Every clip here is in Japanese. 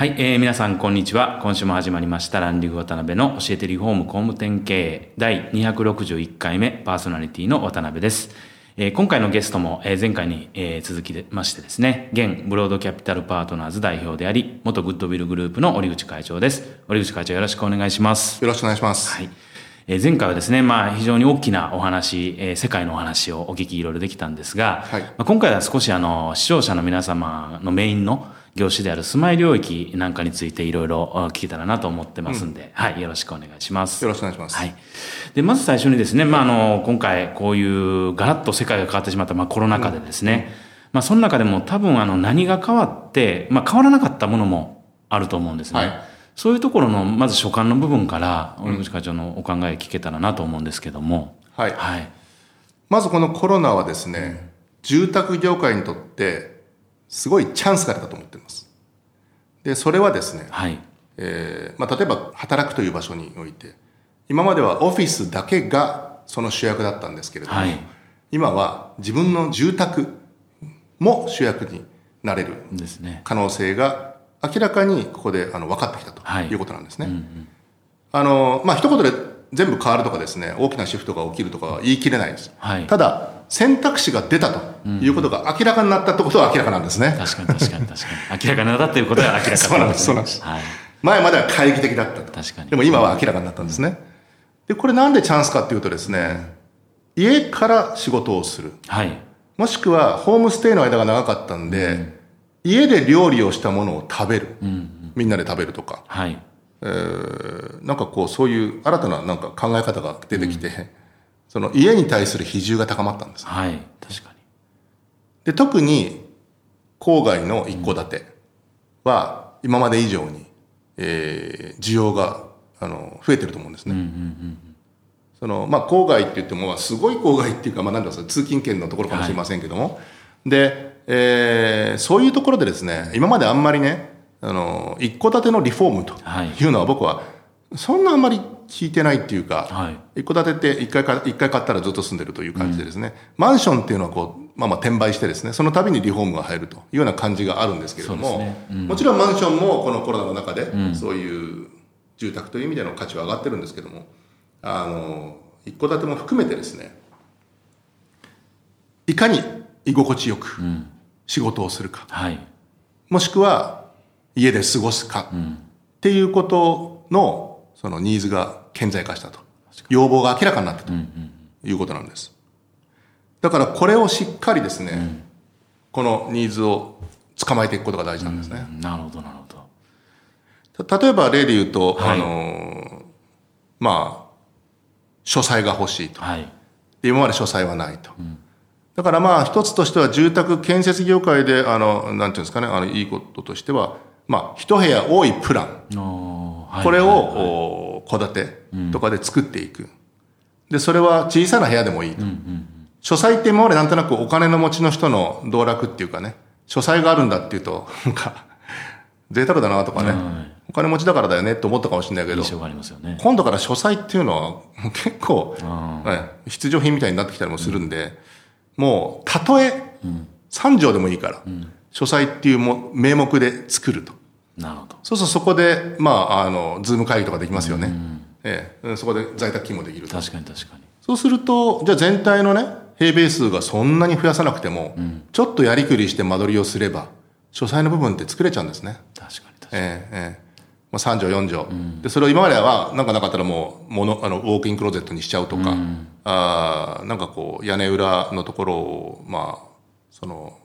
はい、えー、皆さんこんにちは今週も始まりましたランディング渡辺の教えてリフォーム工務店経営第261回目パーソナリティの渡辺ですえー、今回のゲストも、えー、前回に、えー、続きましてですね、現ブロードキャピタルパートナーズ代表であり、元グッドビルグループの折口会長です。折口会長よろしくお願いします。よろしくお願いします。はい。えー、前回はですね、まあ非常に大きなお話、えー、世界のお話をお聞きいろいろできたんですが、はい、まあ、今回は少しあの、視聴者の皆様のメインの業種である住まい領域なんかについていろいろ聞けたらなと思ってますんで、うん、はい、よろしくお願いします。よろしくお願いします。はい。で、まず最初にですね、まあ、あの、今回こういうガラッと世界が変わってしまった、まあ、コロナ禍でですね、うん、まあ、その中でも多分あの、何が変わって、まあ、変わらなかったものもあると思うんですね。はい、そういうところの、まず所感の部分から、折口会長のお考え聞けたらなと思うんですけども。はい。はい。まずこのコロナはですね、住宅業界にとって、すごいチャンスが出たと思っています。で、それはですね、はい。えー、まあ、例えば働くという場所において、今まではオフィスだけがその主役だったんですけれども、はい、今は自分の住宅も主役になれる可能性が明らかにここであの分かってきたということなんですね。はいうんうん、あの、まあ、一言で全部変わるとかですね、大きなシフトが起きるとかは言い切れないです。はい、ただ、選択肢が出たということが明らかになったってことは明らかなんですね。確かに確かに確かに。明らかになったっていうことは明らかそうなんです、そうなんです。はい、前までは懐疑的だったと。確かに。でも今は明らかになったんですね。で、これなんでチャンスかっていうとですね、家から仕事をする。はい。もしくは、ホームステイの間が長かったんで、うん、家で料理をしたものを食べる。うんうん、みんなで食べるとか。はい。えー、なんかこう、そういう新たななんか考え方が出てきて、うんその家に対する比重が高まったんです。はい、確かに。で、特に郊外の一戸建ては今まで以上に、えー、需要が、あの、増えてると思うんですね。うんうんうんその、まあ、郊外って言っても、すごい郊外っていうか、まあ、なんだろう、通勤圏のところかもしれませんけども、はい、で、えー、そういうところでですね、今まであんまりね、あの、一戸建てのリフォームとい。うのは僕は、そんなあんまり引いてないっていうか、はい、一戸建てって一回か、一回買ったらずっと住んでるという感じでですね、うん、マンションっていうのはこう、まあまあ転売してですね、その度にリフォームが入るというような感じがあるんですけれども、ね。うん、もちろんマンションもこのコロナの中で、そういう住宅という意味での価値は上がってるんですけども、あの、一戸建ても含めてですね、いかに居心地よく仕事をするか、うんはい、もしくは家で過ごすか、っていうことのそのニーズが顕在化したと。要望が明らかになったということなんです。だからこれをしっかりですね、うん、このニーズを捕まえていくことが大事なんですね。うん、なるほど、なるほど。例えば例で言うと、はい、あの、まあ、書斎が欲しいと。はい、今まで書斎はないと。うん、だからまあ一つとしては住宅建設業界で、あの、なんていうんですかね、あの、いいこととしては、まあ、一部屋多いプラン。これを戸建てとかで作っていく。で、それは小さな部屋でもいいと。書斎って今までなんとなくお金の持ちの人の道楽っていうかね、書斎があるんだっていうと、なんか、贅沢だなとかね、お金持ちだからだよねって思ったかもしれないけど、ね、今度から書斎っていうのは結構、ね、必需品みたいになってきたりもするんで、もう、たとえ、3畳でもいいから、書斎っていうも名目で作ると。なるほど。そうするとそこで、まあ、あの、ズーム会議とかできますよね。うん、ええ、そこで在宅勤務できる確かに確かに。そうすると、じゃあ全体のね、平米数がそんなに増やさなくても、うん、ちょっとやりくりして間取りをすれば、書斎の部分って作れちゃうんですね。確かに確かに。ええ、ええ。まあ、3畳、4畳、うん、で、それを今までは、なんかなかったらもう、もの、あの、ウォークインクローゼットにしちゃうとか、うん、あなんかこう、屋根裏のところを、まあ、その、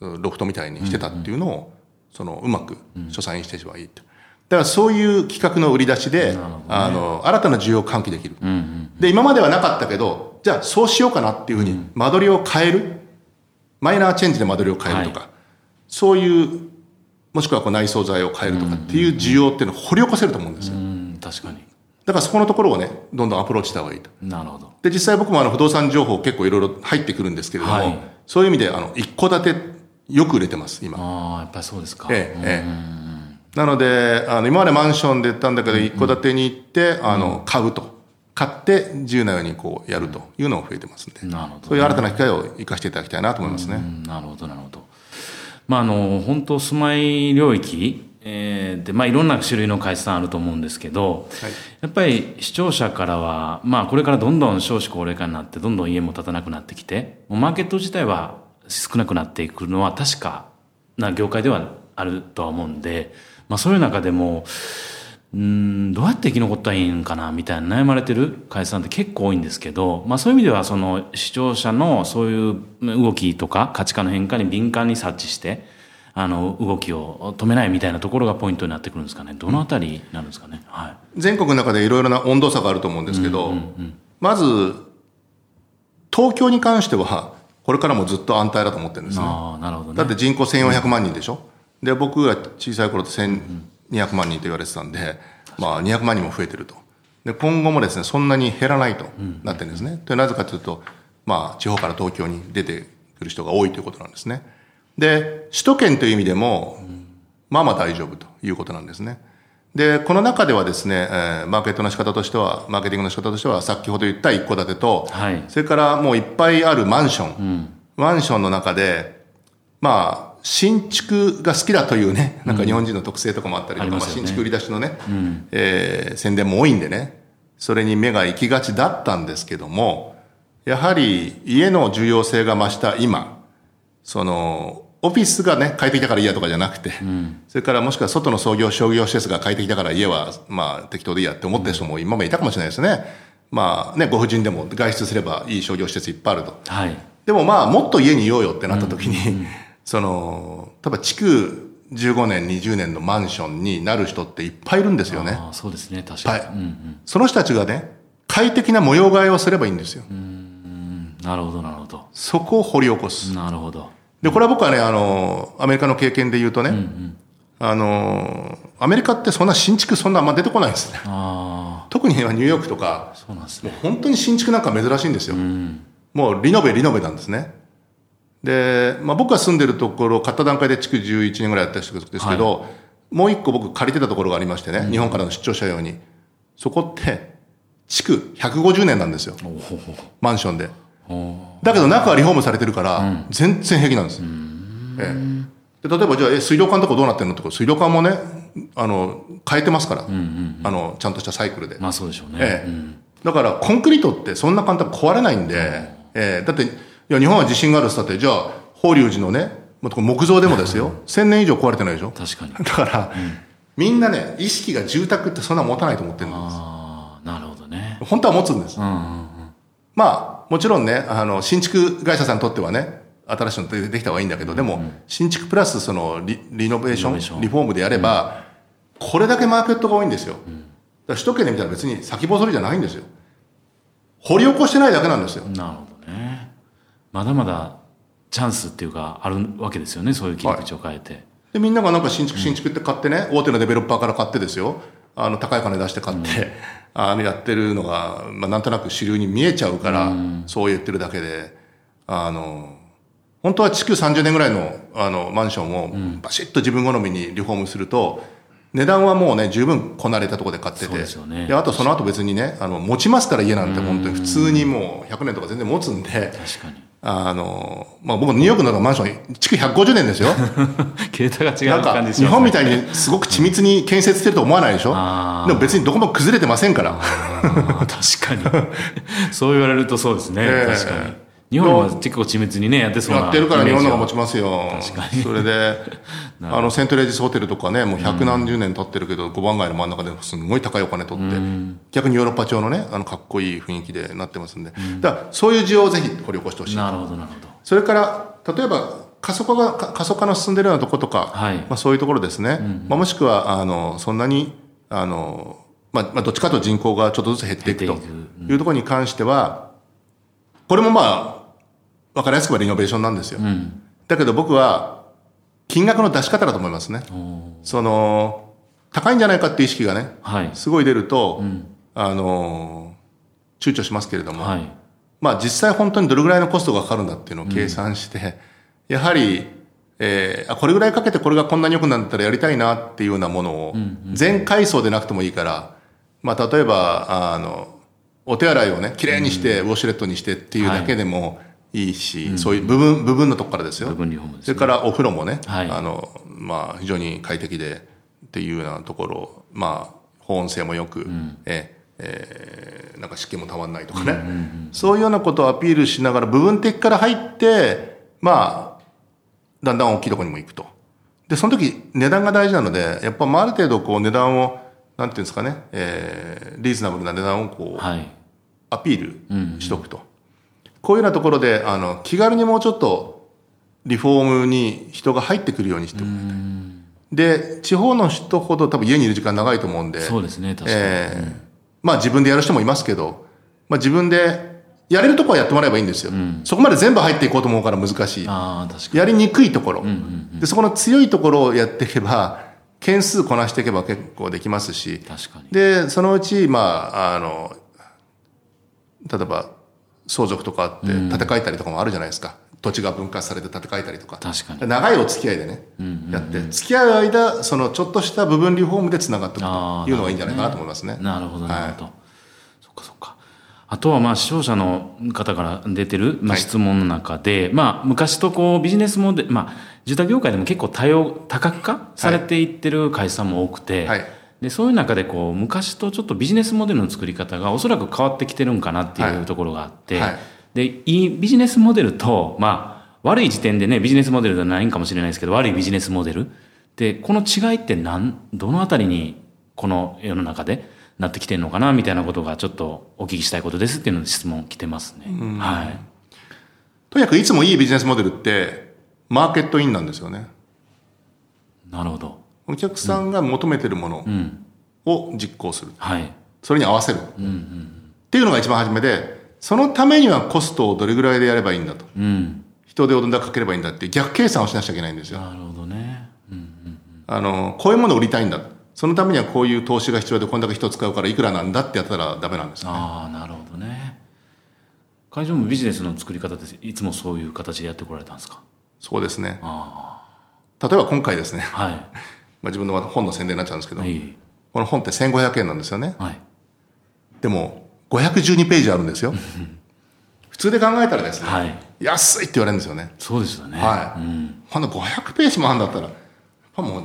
ロフトみたいにしてたっていうのを、そのうまく書斎にしてしばいいと。だからそういう企画の売り出しで、ね、あの、新たな需要を喚起できる、うんうんうん。で、今まではなかったけど、じゃあそうしようかなっていうふうに、間取りを変える、マイナーチェンジで間取りを変えるとか、はい、そういう、もしくはこう内装材を変えるとかっていう需要っていうのを掘り起こせると思うんですよ。確かに。だからそこのところをね、どんどんアプローチした方がいいと。なるほど。で、実際僕もあの不動産情報結構いろいろ入ってくるんですけれども、はいそういう意味で、あの、一戸建て、よく売れてます、今。ああ、やっぱりそうですか。ええ、ええ。なので、あの、今までマンションで売ったんだけど、一戸建てに行って、あの、買うと。買って、自由なようにこう、やるというのも増えてますんで。なるほど、そういう新たな機会を生かしていただきたいなと思いますね。うんなるほど、なるほど。まあ、あの、本当住まい領域、えーで、まあ、いろんな種類の会社さんあると思うんですけど、はいやっぱり視聴者からは、まあ、これからどんどん少子高齢化になって、どんどん家も建たなくなってきて、もうマーケット自体は少なくなっていくのは確かな業界ではあるとは思うんで、まあ、そういう中でも、うーんどうやって生き残ったらいいんかなみたいな悩まれてる会社さんって結構多いんですけど、まあそういう意味ではその視聴者のそういう動きとか価値観の変化に敏感に察知して、あの動きを止めないみたいなところがポイントになってくるんですかね。どのあたりになるんですかね。はい。全国の中でいろいろな温度差があると思うんですけど、まず、東京に関しては、これからもずっと安泰だと思ってるんですね。ああ、なるほどね。だって人口1400万人でしょ、で、僕が小さい頃って1200万人と言われてたんで、まあ200万人も増えてると。で、今後もですね、そんなに減らないとなってるんですね。で、なぜかというと、まあ地方から東京に出てくる人が多いということなんですね。で、首都圏という意味でも、まあまあ大丈夫ということなんですね。で、この中ではですね、えーマーケットの仕方としては、マーケティングの仕方としては、先ほど言った一戸建てと、はい。それからもういっぱいあるマンション、マンションの中で、まあ、新築が好きだというね、なんか日本人の特性とかもあったりとか、まあありますよね。新築売り出しのね、えー宣伝も多いんでね、それに目が行きがちだったんですけども、やはり家の重要性が増した今、その、オフィスがね、快適だから嫌とかじゃなくて、それからもしくは外の創業、商業施設が快適だから家は、まあ適当でいいやって思ってる人も今までいたかもしれないですね。まあね、ご婦人でも外出すればいい商業施設いっぱいあると。はい。でもまあ、もっと家にいようよってなった時に、その、例えば築15年、20年のマンションになる人っていっぱいいるんですよね。そうですね。確かに。はいうんうん。その人たちがね、快適な模様替えをすればいいんですよ。なるほど、なるほど。そこを掘り起こす。なるほど。で、これは僕はね、あの、アメリカの経験で言うとね、あの、アメリカってそんな新築そんなあんま出てこないんですね。あ特にニューヨークとかあ、、そうなんですもうね。本当に新築なんか珍しいんですよ。うん。もうリノベリノベなんですね。で、まあ、僕が住んでるところ、買った段階で築11年ぐらいやった人ですけど、もう一個僕借りてたところがありましてね、日本からの出張者用に。そこって、築150年なんですよ。マンションで。ほだけど中はリフォームされてるから、全然平気なんです。ええで例えばじゃあ、え、水道管とかどうなってんのと水道管もね、あの、変えてますから。あの、ちゃんとしたサイクルで。まあそうでしょうね。ええうんだから、コンクリートってそんな簡単に壊れないんで、ええだって、いや、日本は地震があるっつったって、じゃあ、法隆寺のね、木造でもですよ、1000年以上壊れてないでしょ確かに。だから、みんなね、意識が住宅ってそんな持たないと思ってるんです。ああ、なるほどね。本当は持つんです。うんうんうん。まあ、もちろんね、あの、新築会社さんにとってはね、新しいのでできた方がいいんだけど、でも、新築プラスそのリ、リノベーション、リフォームでやれば、これだけマーケットが多いんですよ。だから首都圏で見たら別に先細りじゃないんですよ。掘り起こしてないだけなんですよ。なるほどね。まだまだチャンスっていうかあるわけですよね。そういう切り口を変えて。で、みんながなんか新築、新築って買ってね、大手のデベロッパーから買ってですよ。あの、高い金出して買って、あの、やってるのが、まあ、なんとなく主流に見えちゃうから、そう言ってるだけで、あの、本当は築30年ぐらいの、あの、マンションを、バシッと自分好みにリフォームすると、値段はもうね、十分こなれたところで買ってて。ですよねあとその後別にね、あの、持ちますから家なんて本当に普通にもう100年とか全然持つんで、確かに。あの、まあ、僕ニューヨークのマンション、築150年ですよ。携帯が違うん感じね日本みたいにすごく緻密に建設してると思わないでしょ？でも別にどこも崩れてませんから。確かに。そう言われるとそうですね。ええ確かに。日本は結構緻密にね、やってそうなやってるから日本の方が持イちますよ。それで、あの、セントレイジスホテルとかね、もう百何十年経ってるけど、5番街の真ん中ですんごい高いお金取って、逆にヨーロッパ調のね、あの、かっこいい雰囲気でなってますんで。だから、そういう需要をぜひ掘り起こしてほしい。なるほど、なるほど。それから、例えば、過疎化が、か過疎化の進んでるようなとことか、はいまあそういうところですね。まあもしくは、あの、そんなに、あの、まあ、まあどっちかと人口がちょっとずつ減っていくというところに関しては、これもまあ、わかりやすくはリノベーションなんですよ。だけど僕は、金額の出し方だと思いますね。その、高いんじゃないかっていう意識がね、はい。すごい出ると、ん。あのー躊躇しますけれども、はい。まあ実際本当にどれぐらいのコストがかかるんだっていうのを計算して、やはり、えーあ、これぐらいかけてこれがこんなに良くなったらやりたいなっていうようなものを、全階層でなくてもいいから、まあ例えば、あの、お手洗いをね、きれいにして、ウォシュレットにしてっていうだけでもいいし、そういう部分、部分のとこからですよ。部分リフォームですそれからお風呂もね、はい。あの、まあ非常に快適でっていうようなところ、まあ保温性もよく、ええーなんか湿気もたまんないとかね、そういうようなことをアピールしながら部分的から入って、まあ、だんだん大きいところにも行くと。で、その時値段が大事なので、やっぱまあある程度こう値段を、なんていうんですかね、えーリーズナブルな値段をこう、はい。アピールしとくと。こういうようなところで、あの、気軽にもうちょっと、リフォームに人が入ってくるようにしておく。で、地方の人ほど多分家にいる時間長いと思うんで、そうですね確かに、ええ。まあ自分でやる人もいますけど、まあ自分で、やれるところはやってもらえばいいんですよ。そこまで全部入っていこうと思うから難しい。ああ確かに。やりにくいところ、で、そこの強いところをやっていけば、件数こなしていけば結構できますし、確かに。で、そのうち、まあ、あの、例えば、相続とかあって、建て替えたりとかもあるじゃないですか。土地が分割されて建て替えたりとか。確かに。長いお付き合いでね、やって、付き合う間、そのちょっとした部分リフォームで繋がっていくというのがいいんじゃないかなと思いますね。なるほどなるほど、そっかそっか。あとはまあ視聴者の方から出てるまあはい。質問の中で、まあ昔とこうビジネスモデル、まあ住宅業界でも結構多様、多角化されていってる会社も多くて、はいでそういう中でこう昔とちょっとビジネスモデルの作り方がおそらく変わってきてるんかなっていはいうところがあって、はいでいいビジネスモデルと、まあ悪い時点でねビジネスモデルではないんかもしれないですけど悪いビジネスモデルでこの違いって何どのあたりにこの世の中でなってきてるのかなみたいなことがちょっとお聞きしたいことですっていうので質問来てますね。はい。とにかくいつもいいビジネスモデルって、マーケットインなんですよね。なるほど。お客さんが求めてるものを実行する。はい。それに合わせる。っていうのが一番初めで、そのためにはコストをどれぐらいでやればいいんだと。うん。人手をどんだけかければいいんだって逆計算をしなくちゃいけないんですよ。なるほどね。あの、こういうものを売りたいんだ。そのためにはこういう投資が必要で、こんだけ人を使うからいくらなんだってやったらダメなんですよね。ああ、なるほどね。会場もビジネスの作り方っていつもそういう形でやってこられたんですか？そうですね。あ例えば今回ですね、あ。はい。まあ、自分の本の宣伝になっちゃうんですけど、はい。この本って1500円なんですよね。はい。でも、512ページあるんですよ。普通で考えたらですね、はい。安いって言われるんですよね。そうですよね。はいうん。ほんの500ページもあるんだったら、やっぱもう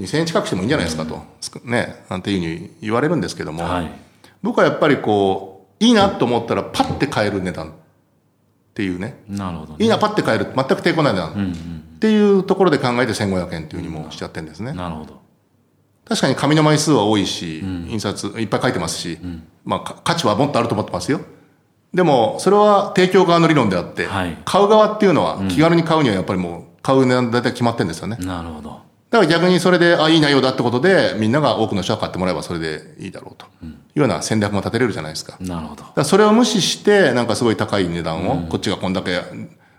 2000円近くしてもいいんじゃないですかと、ね、なんていうふうに言われるんですけども、はい。僕はやっぱりこう、いいなと思ったらパッて買える値段っていうね、なるほどね。いいなパッて買える、全く抵抗ない値段、うんうん。っていうところで考えて1500円っていうふうにもうしちゃってるんですね。なるほど。確かに紙の枚数は多いし、印刷いっぱい書いてますし、まあか価値はもっとあると思ってますよ。でも、それは提供側の理論であって、はい買う側っていうのは、気軽に買うにはやっぱりもう、買う値段大体決まってるんですよね。なるほど。だから逆にそれで、あ、いい内容だってことで、みんなが多くの人が買ってもらえばそれでいいだろうと。いうような戦略も立てれるじゃないですか。なるほど。らそれを無視して、なんかすごい高い値段を、こっちがこんだけ、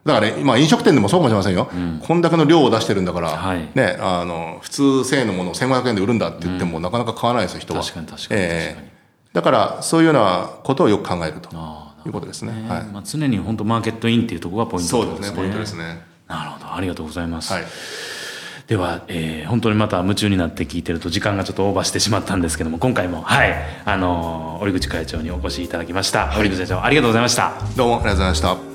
だから、ね、今飲食店でもそうかもしれませんよ。こんだけの量を出してるんだから、はいね、あの、普通1000円のものを1500円で売るんだって言っても、なかなか買わないですよ、人は。確かに確かにええ確かにだから、そういうようなことをよく考えるとあいうことですね。ねはい。まあ、常に本当マーケットインっていうところがポイントそうですね、ポイントですね。なるほど。ありがとうございます。はい。では、えー本当にまた夢中になって聞いてると時間がちょっとオーバーしてしまったんですけども、今回も、はい、あのー折口会長にお越しいただきました。折口会長、ありがとうございました。どうもありがとうございました。